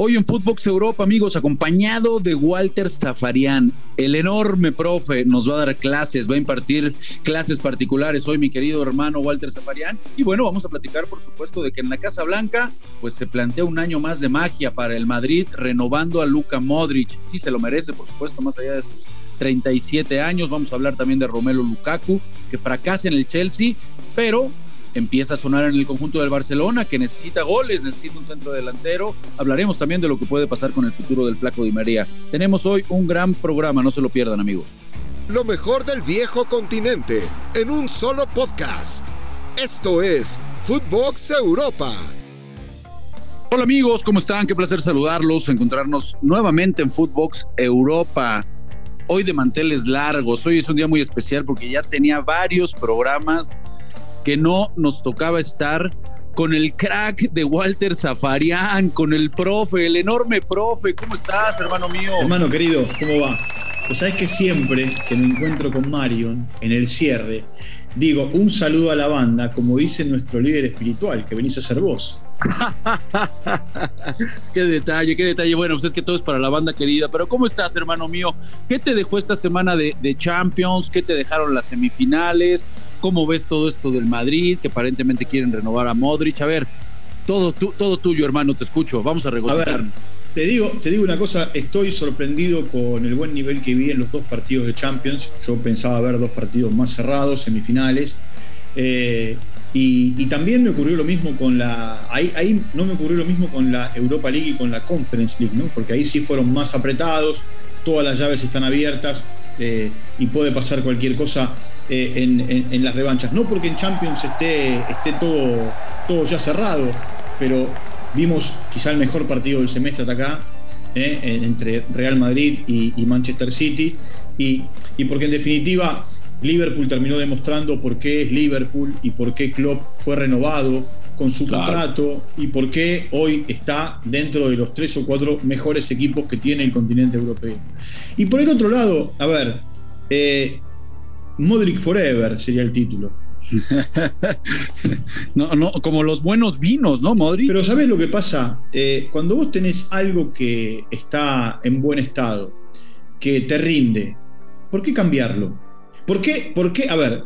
Hoy en Footbox Europa, amigos, acompañado de Walter Zafarian, el enorme profe, nos va a dar clases, va a impartir clases particulares hoy mi querido hermano Walter Zafarian. Y bueno, vamos a platicar, por supuesto, de que en la Casa Blanca, pues se plantea un año más de magia para el Madrid, renovando a Luka Modric. Sí, se lo merece, por supuesto, más allá de sus 37 años. Vamos a hablar también de Romelo Lukaku, que fracasa en el Chelsea, pero empieza a sonar en el conjunto del Barcelona, que necesita goles, necesita un centro delantero. Hablaremos también de lo que puede pasar con el futuro del Flaco Di María. Tenemos hoy un gran programa, no se lo pierdan, amigos. Lo mejor del viejo continente en un solo podcast. Esto es Footbox Europa. Hola amigos, ¿cómo están? Qué placer saludarlos, encontrarnos nuevamente en Footbox Europa. Hoy de manteles largos, hoy es un día muy especial porque ya tenía varios programas que no nos tocaba estar con el crack de Walter Zafarian, con el profe, el enorme profe. ¿Cómo estás, hermano mío? Hermano querido, ¿cómo va? Pues sabes que siempre que me encuentro con Marion en el cierre, digo un saludo a la banda, como dice nuestro líder espiritual, que venís a ser vos. qué detalle, qué detalle. Bueno, pues es que todo es para la banda querida. Pero ¿cómo estás, hermano mío? ¿Qué te dejó esta semana de, de Champions? ¿Qué te dejaron las semifinales? ¿Cómo ves todo esto del Madrid? Que aparentemente quieren renovar a Modric. A ver, todo, todo tuyo, hermano, te escucho. Vamos a regocijar. Te digo, te digo una cosa, estoy sorprendido con el buen nivel que vi en los dos partidos de Champions. Yo pensaba ver dos partidos más cerrados, semifinales. Eh, y, también me ocurrió lo mismo con la. Ahí, ahí, no me ocurrió lo mismo con la Europa League y con la Conference League, ¿no? Porque ahí sí fueron más apretados, todas las llaves están abiertas eh, y puede pasar cualquier cosa eh, en, las revanchas. No porque en Champions esté, esté todo, todo ya cerrado, pero vimos quizá el mejor partido del semestre hasta acá, eh, entre Real Madrid y, Manchester City, y, porque en definitiva Liverpool terminó demostrando por qué es Liverpool y por qué Klopp fue renovado con su contrato y por qué hoy está dentro de los tres o cuatro mejores equipos que tiene el continente europeo. Y por el otro lado, a ver, eh, Modric Forever sería el título. no, no, como los buenos vinos, ¿no, Modric? Pero ¿sabes lo que pasa? Eh, cuando vos tenés algo que está en buen estado, que te rinde, ¿por qué cambiarlo? ¿Por qué? ¿Por qué? A ver,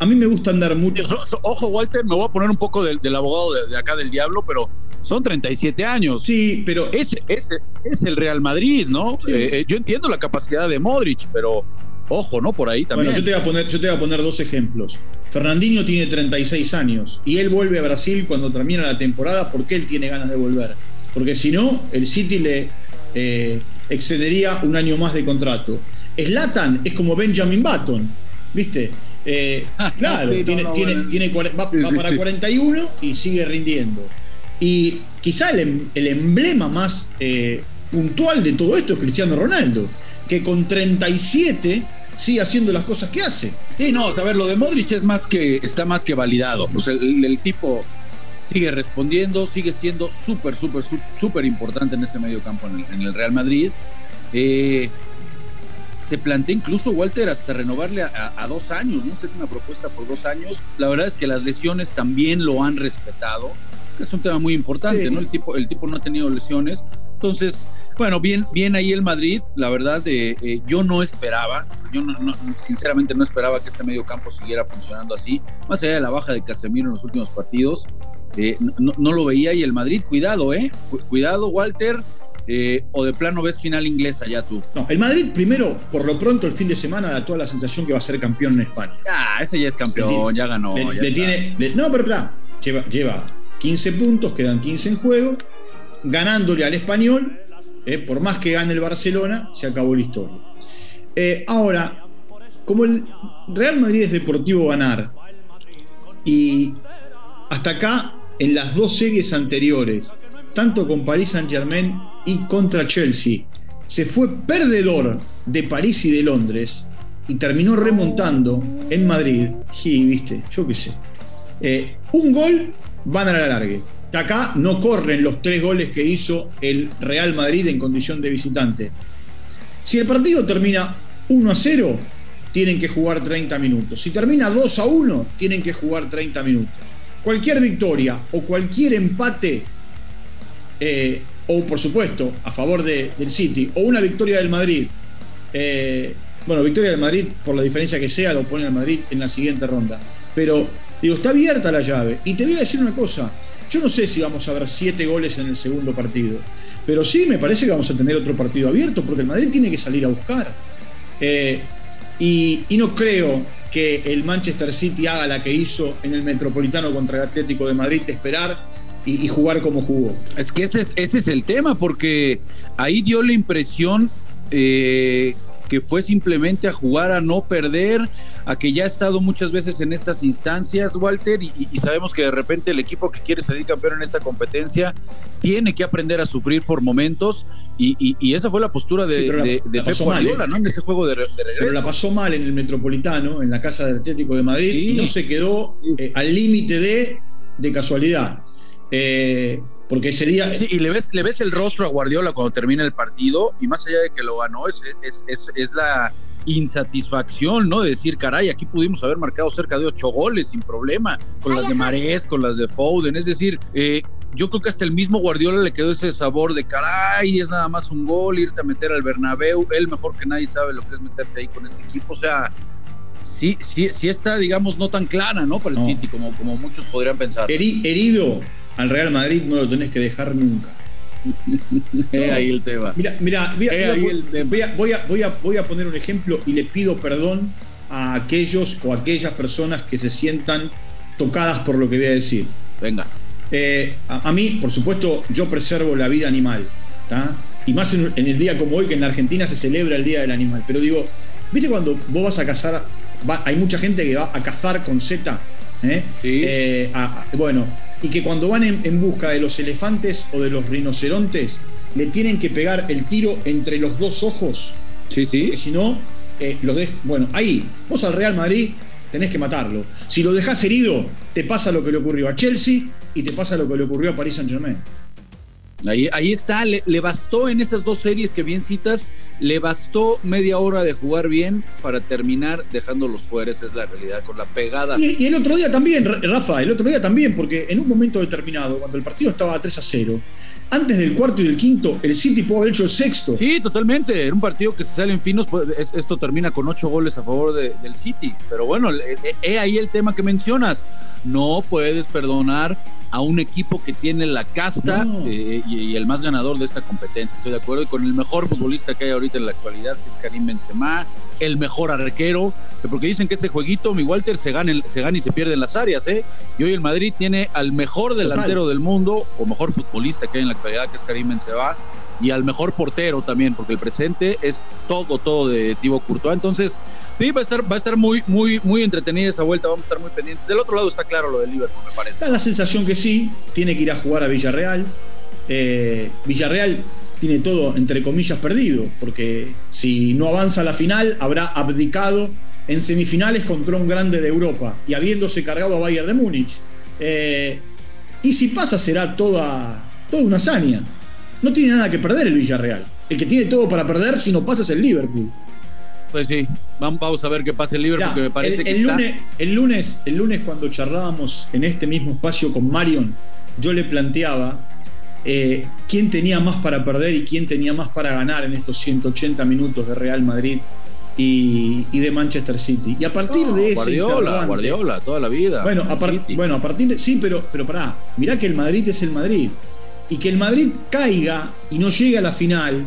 a mí me gusta andar mucho. Ojo, Walter, me voy a poner un poco del, abogado de, acá del diablo, pero son 37 años. Sí, pero. Es, es, es el Real Madrid, ¿no? Eh, eh, yo entiendo la capacidad de Modric, pero Ojo, ¿no? Por ahí también. Bueno, yo te voy a poner, yo te voy a poner dos ejemplos. Fernandinho tiene 36 años y él vuelve a Brasil cuando termina la temporada porque él tiene ganas de volver. Porque si no, el City le eh, excedería un año más de contrato. Slatan es como Benjamin Button, ¿viste? Eh, claro, tiene, tiene, va, para 41 y sigue rindiendo. Y quizá el, em, emblema más eh, puntual de todo esto es Cristiano Ronaldo que con 37 sigue haciendo las cosas que hace. Sí, no, a ver, lo de Modric es más que, está más que validado. Pues el, tipo sigue respondiendo, sigue siendo súper, súper, súper importante en ese medio campo en el, Real Madrid. Eh, se plantea incluso, Walter, hasta renovarle a, dos años, ¿no? Ser una propuesta por dos años. La verdad es que las lesiones también lo han respetado, que es un tema muy importante, ¿no? El tipo, el tipo no ha tenido lesiones. Entonces, bueno, bien, bien ahí el Madrid, la verdad, eh, yo no esperaba, yo sinceramente no esperaba que este medio campo siguiera funcionando así, más allá de la baja de Casemiro en los últimos partidos, eh, no, lo veía y el Madrid, cuidado, ¿eh? Cuidado, Walter, eh, o de plano ves final inglesa ya tú. No, el Madrid primero, por lo pronto, el fin de semana da toda la sensación que va a ser campeón en España. Ah, ese ya es campeón, ya ganó. tiene, no, pero lleva, lleva 15 puntos, quedan 15 en juego, ganándole al español eh, por más que gane el Barcelona, se acabó la historia. Eh, ahora, como el Real Madrid es deportivo ganar, y hasta acá, en las dos series anteriores, tanto con Paris Saint Germain y contra Chelsea, se fue perdedor de París y de Londres y terminó remontando en Madrid. Sí, viste, yo qué sé. Eh, un gol van a la largue acá no corren los tres goles que hizo el Real Madrid en condición de visitante. Si el partido termina 1 a 0, tienen que jugar 30 minutos. Si termina 2 a 1, tienen que jugar 30 minutos. Cualquier victoria o cualquier empate eh, o por supuesto a favor del City, o una victoria del Madrid, eh, bueno, victoria del Madrid, por la diferencia que sea, lo pone al Madrid en la siguiente ronda. Pero, digo, está abierta la llave. Y te voy a decir una cosa, yo no sé si vamos a ver siete goles en el segundo partido, pero sí me parece que vamos a tener otro partido abierto, porque el Madrid tiene que salir a buscar. Eh, y, no creo que el Manchester City haga la que hizo en el Metropolitano contra el Atlético de Madrid, esperar y, jugar como jugó. Es que ese es, ese es el tema, porque ahí dio la impresión eh, que fue simplemente a jugar a no perder, a que ya ha estado muchas veces en estas instancias, Walter, y, sabemos que de repente el equipo que quiere salir campeón en esta competencia tiene que aprender a sufrir por momentos. Y, esa fue la postura de, Pep Guardiola, ¿eh? ¿no? En ese juego de, regreso. Pero la pasó mal en el Metropolitano, en la casa del Atlético de Madrid, y no se quedó eh, al límite de, de casualidad. Eh, porque sería. y le ves, le ves el rostro a Guardiola cuando termina el partido, y más allá de que lo ganó, es, es, la insatisfacción, ¿no? De decir, caray, aquí pudimos haber marcado cerca de ocho goles sin problema, con las de Marés, con las de Foden. Es decir, eh, yo creo que hasta el mismo Guardiola le quedó ese sabor de caray, es nada más un gol, irte a meter al Bernabéu. Él mejor que nadie sabe lo que es meterte ahí con este equipo. O sea, sí, sí, sí está, digamos, no tan clara, ¿no? Para el City, como, como muchos podrían pensar. herido al Real Madrid no lo tenés que dejar nunca. ahí el tema. Mira, mira, voy, a, voy, a, voy, a, poner un ejemplo y le pido perdón a aquellos o aquellas personas que se sientan tocadas por lo que voy a decir. Venga. Eh, a, mí, por supuesto, yo preservo la vida animal. Y más en, el día como hoy, que en la Argentina se celebra el Día del Animal. Pero digo, ¿viste cuando vos vas a cazar? hay mucha gente que va a cazar con Z. ¿eh? Sí. Eh, bueno, y que cuando van en, busca de los elefantes o de los rinocerontes, le tienen que pegar el tiro entre los dos ojos. Sí, sí. Porque si no, eh, lo de, bueno, ahí, vos al Real Madrid tenés que matarlo. Si lo dejás herido, te pasa lo que le ocurrió a Chelsea y te pasa lo que le ocurrió a Paris Saint Germain. Ahí, está, le, bastó en esas dos series que bien citas, le bastó media hora de jugar bien para terminar dejándolos fuera, esa es la realidad, con la pegada. Y, el otro día también, Rafa, el otro día también, porque en un momento determinado, cuando el partido estaba 3 a 0, antes del cuarto y del quinto, el City pudo haber hecho el sexto. Sí, totalmente. En un partido que se sale en finos, pues, esto termina con ocho goles a favor del City. Pero bueno, he ahí el tema que mencionas. No puedes perdonar a un equipo que tiene la casta eh, y, el más ganador de esta competencia. Estoy de acuerdo. Y con el mejor futbolista que hay ahorita en la actualidad, que es Karim Benzema, el mejor arquero, porque dicen que este jueguito, mi Walter, se gana, se gana y se pierde en las áreas. ¿eh? Y hoy el Madrid tiene al mejor delantero del mundo, o mejor futbolista que hay en la actualidad, que es Karim Benzema, y al mejor portero también, porque el presente es todo, todo de Thibaut Courtois. Entonces, Sí, va a estar, va a estar muy, muy, muy entretenida esa vuelta, vamos a estar muy pendientes. Del otro lado está claro lo del Liverpool, me parece. Da la sensación que sí, tiene que ir a jugar a Villarreal. Eh, Villarreal tiene todo, entre comillas, perdido, porque si no avanza a la final, habrá abdicado en semifinales contra un grande de Europa y habiéndose cargado a Bayern de Múnich. Eh, y si pasa, será toda, toda una hazaña. No tiene nada que perder el Villarreal. El que tiene todo para perder, si no pasa, es el Liverpool. Pues sí, vamos a ver qué pasa el Liverpool, porque me parece el, que lunes, el lunes, el lunes cuando charlábamos en este mismo espacio con Marion, yo le planteaba eh, quién tenía más para perder y quién tenía más para ganar en estos 180 minutos de Real Madrid y, de Manchester City. Y a partir de ese Guardiola, Guardiola, toda la vida. Bueno, a, bueno, a partir de. Sí, pero, pero pará, mirá que el Madrid es el Madrid. Y que el Madrid caiga y no llegue a la final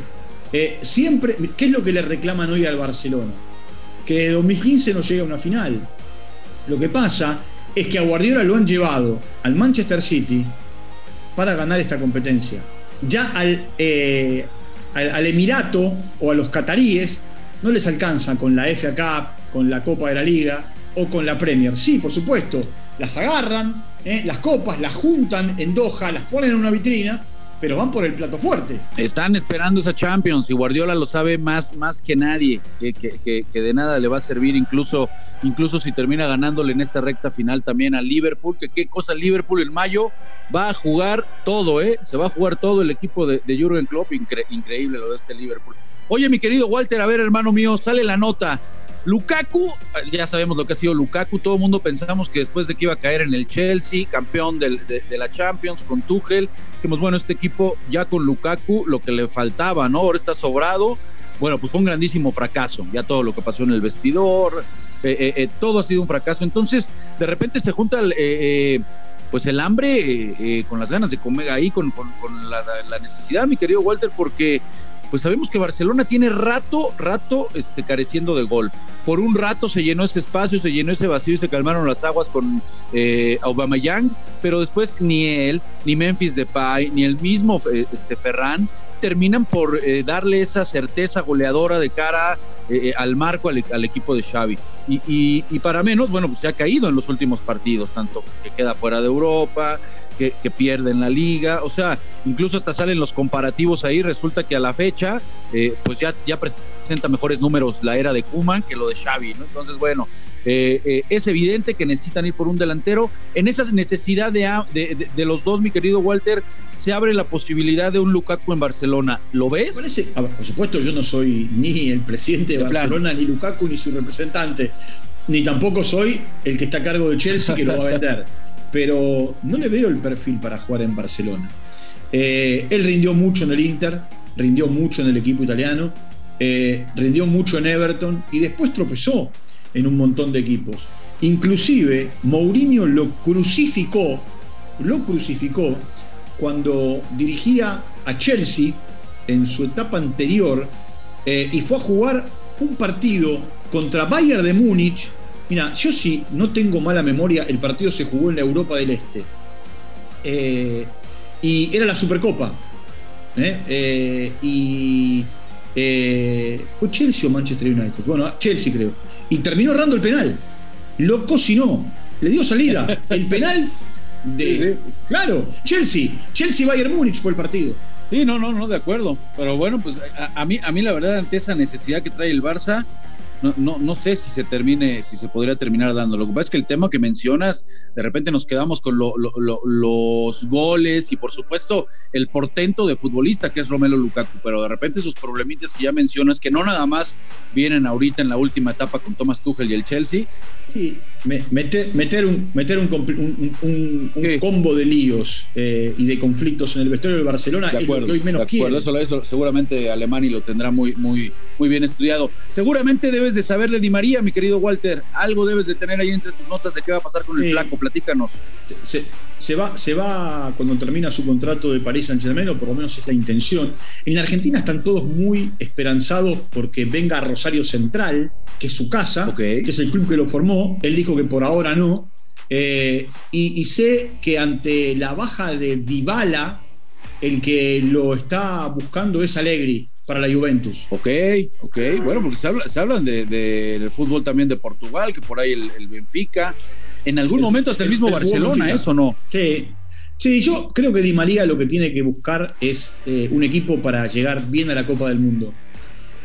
eh, siempre, ¿qué es lo que le reclaman hoy al Barcelona? Que de 2015 no llega a una final. Lo que pasa es que a Guardiola lo han llevado al Manchester City para ganar esta competencia. Ya al, eh, al, Emirato o a los cataríes no les alcanza con la FA Cup, con la Copa de la Liga o con la Premier. Sí, por supuesto, las agarran, eh, las copas, las juntan en Doha, las ponen en una vitrina pero van por el plato fuerte. Están esperando esa Champions y Guardiola lo sabe más, más que nadie, que, que, que, de nada le va a servir, incluso, incluso si termina ganándole en esta recta final también a Liverpool, que qué cosa Liverpool en mayo va a jugar todo, ¿eh? Se va a jugar todo el equipo de, de Jurgen Klopp, increíble lo de este Liverpool. Oye, mi querido Walter, a ver, hermano mío, sale la nota Lukaku, ya sabemos lo que ha sido Lukaku, todo el mundo pensamos que después de que iba a caer en el Chelsea, campeón de, la Champions con Tuchel, dijimos, bueno, este equipo ya con Lukaku, lo que le faltaba, ¿no? Ahora está sobrado. Bueno, pues fue un grandísimo fracaso, ya todo lo que pasó en el vestidor, eh, eh, eh, todo ha sido un fracaso. Entonces, de repente se junta el, pues el hambre con las ganas de comer ahí, con, la, necesidad, mi querido Walter, porque pues sabemos que Barcelona tiene rato, rato este, careciendo de gol. Por un rato se llenó ese espacio, se llenó ese vacío y se calmaron las aguas con eh, Aubameyang, pero después ni él, ni Memphis Depay, ni el mismo eh, este, Ferran terminan por eh, darle esa certeza goleadora de cara eh, al marco al, equipo de Xavi. Y, y, para menos, bueno, pues se ha caído en los últimos partidos, tanto que queda fuera de Europa, que, pierden la liga, o sea, incluso hasta salen los comparativos ahí, resulta que a la fecha, eh, pues ya, ya presenta mejores números la era de Kuman que lo de Xavi, ¿no? Entonces, bueno, eh, eh, es evidente que necesitan ir por un delantero. En esa necesidad de, de, los dos, mi querido Walter, se abre la posibilidad de un Lukaku en Barcelona. ¿Lo ves? por supuesto, yo no soy ni el presidente de, Barcelona, ni Lukaku, ni su representante, ni tampoco soy el que está a cargo de Chelsea que lo va a vender. pero no le veo el perfil para jugar en Barcelona. Eh, él rindió mucho en el Inter, rindió mucho en el equipo italiano, eh, rindió mucho en Everton y después tropezó en un montón de equipos. Inclusive Mourinho lo crucificó, lo crucificó cuando dirigía a Chelsea en su etapa anterior eh, y fue a jugar un partido contra Bayern de Múnich Mira, yo sí no tengo mala memoria, el partido se jugó en la Europa del Este. Eh, y era la Supercopa. ¿eh? Eh, y fue Chelsea o Manchester United. Bueno, Chelsea creo. Y terminó errando el penal. Lo cocinó. Le dio salida. El penal de. Claro, Chelsea. Chelsea Bayern Múnich fue el partido. Sí, no, no, no, de acuerdo. Pero bueno, pues a, mí, a mí la verdad, ante esa necesidad que trae el Barça, no, no, no sé si se termine, si se podría terminar dando. Lo que pasa es que el tema que mencionas, de repente nos quedamos con los goles y por supuesto el portento de futbolista que es Romelo Lukaku, pero de repente esos problemitas que ya mencionas, que no nada más vienen ahorita en la última etapa con Thomas Tuchel y el Chelsea. Meter, meter, un, meter un, combo de líos eh, y de conflictos en el vestuario de Barcelona de acuerdo, es lo que hoy menos de acuerdo, Eso, seguramente Alemani lo tendrá muy, muy, muy bien estudiado. Seguramente debes de saber de Di María, mi querido Walter. Algo debes de tener ahí entre tus notas de qué va a pasar con el flaco. Platícanos. Se, se, va, se va cuando termina su contrato de París Saint Germain, o por lo menos es la intención. En la Argentina están todos muy esperanzados porque venga a Rosario Central, que es su casa, que es el club que lo formó. Él dijo que por ahora no. Eh, y, sé que ante la baja de Dybala, el que lo está buscando es Allegri para la Juventus. Ok, ok, bueno, porque se, habla, se hablan del de, fútbol también de Portugal, que por ahí el, Benfica, en algún momento hasta el, mismo Barcelona, ¿eso no? Sí. Sí, yo creo que Di María lo que tiene que buscar es eh, un equipo para llegar bien a la Copa del Mundo.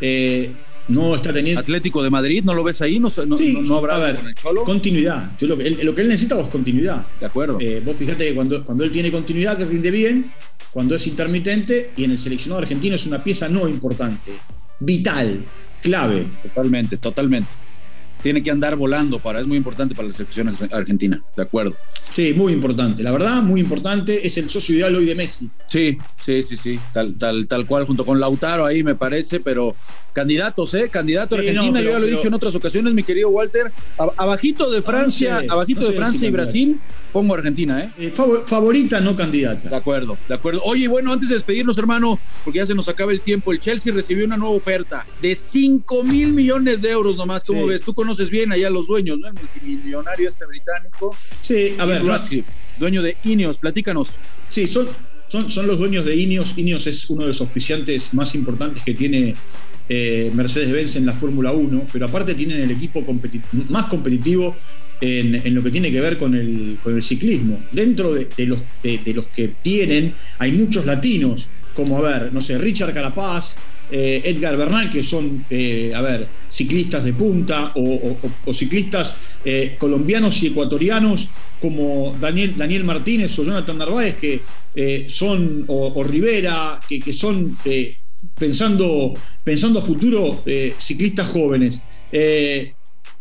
Eh, no está teniendo. Atlético de Madrid, ¿no lo ves ahí? ¿No, no, habrá con el Cholo? Continuidad. Yo lo, que él, lo que él necesita es continuidad. De acuerdo. Eh, vos fíjate que cuando, cuando él tiene continuidad, que rinde bien, cuando es intermitente, y en el seleccionado argentino es una pieza no importante, vital, clave. Totalmente, totalmente tiene que andar volando para, es muy importante para la selección argentina, de acuerdo. Sí, muy importante, la verdad, muy importante, es el socio ideal hoy de Messi. Sí, sí, sí, sí, tal, tal, tal cual, junto con Lautaro ahí me parece, pero candidatos, ¿eh? Candidato a Argentina, yo ya lo he dicho en otras ocasiones, mi querido Walter, abajito de Francia, abajito de Francia y Brasil, pongo Argentina, ¿eh? eh favorita, no candidata. De acuerdo, de acuerdo. Oye, bueno, antes de despedirnos, hermano, porque ya se nos acaba el tiempo, el Chelsea recibió una nueva oferta de 5 mil millones de euros nomás, ¿cómo ves? Tú conoces bien allá los dueños, ¿no? El multimillonario este británico. Sí, a ver. dueño de Ineos, platícanos. Sí, son, son, son los dueños de Ineos. Ineos es uno de los auspiciantes más importantes que tiene eh, Mercedes-Benz en la Fórmula 1, pero aparte tienen el equipo más competitivo en, lo que tiene que ver con el, con el ciclismo. Dentro de, los, de, los que tienen, hay muchos latinos, como, a ver, no sé, Richard Carapaz, eh, Edgar Bernal, que son, eh, a ver, ciclistas de punta o, ciclistas eh, colombianos y ecuatorianos como Daniel, Daniel Martínez o Jonathan Narváez, que son, o, Rivera, que, que son pensando, pensando a futuro, ciclistas jóvenes.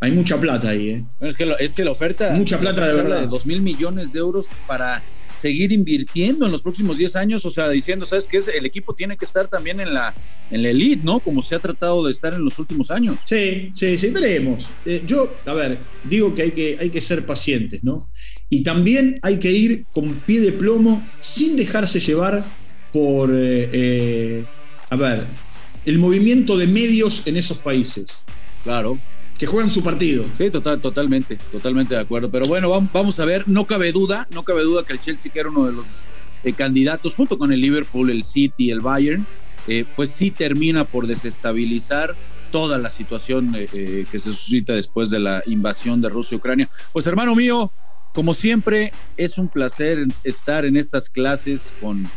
Hay mucha plata ahí. ¿eh? Es, que es que la oferta. Mucha plata de verdad. De 2 mil millones de euros para seguir invirtiendo en los próximos 10 años, o sea, diciendo, ¿sabes qué? El equipo tiene que estar también en la, en la elite, ¿no? Como se ha tratado de estar en los últimos años. Sí, sí, sí, veremos. Eh, yo, a ver, digo que hay, que hay que ser pacientes, ¿no? Y también hay que ir con pie de plomo sin dejarse llevar por, eh, eh, a ver, el movimiento de medios en esos países. Claro que juegan su partido. Sí, total, totalmente, totalmente de acuerdo. Pero bueno, vamos, a ver, no cabe duda, no cabe duda que el Chelsea, que era uno de los eh, candidatos, junto con el Liverpool, el City, el Bayern, eh, pues sí termina por desestabilizar toda la situación eh, que se suscita después de la invasión de Rusia y Ucrania. Pues hermano mío, como siempre, es un placer estar en estas clases con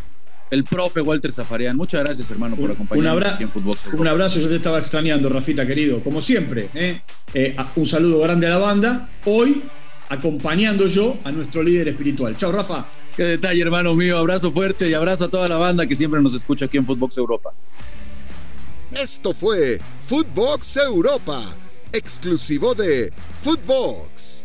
el profe Walter Zafarian. Muchas gracias, hermano, por acompañarnos un aquí en Fútbol. Un abrazo, yo te estaba extrañando, Rafita, querido, como siempre. ¿eh? Eh, un saludo grande a la banda. Hoy, acompañando yo a nuestro líder espiritual. Chao, Rafa. Qué detalle, hermano mío. Abrazo fuerte y abrazo a toda la banda que siempre nos escucha aquí en Footbox Europa. Esto fue Footbox Europa, exclusivo de Footbox.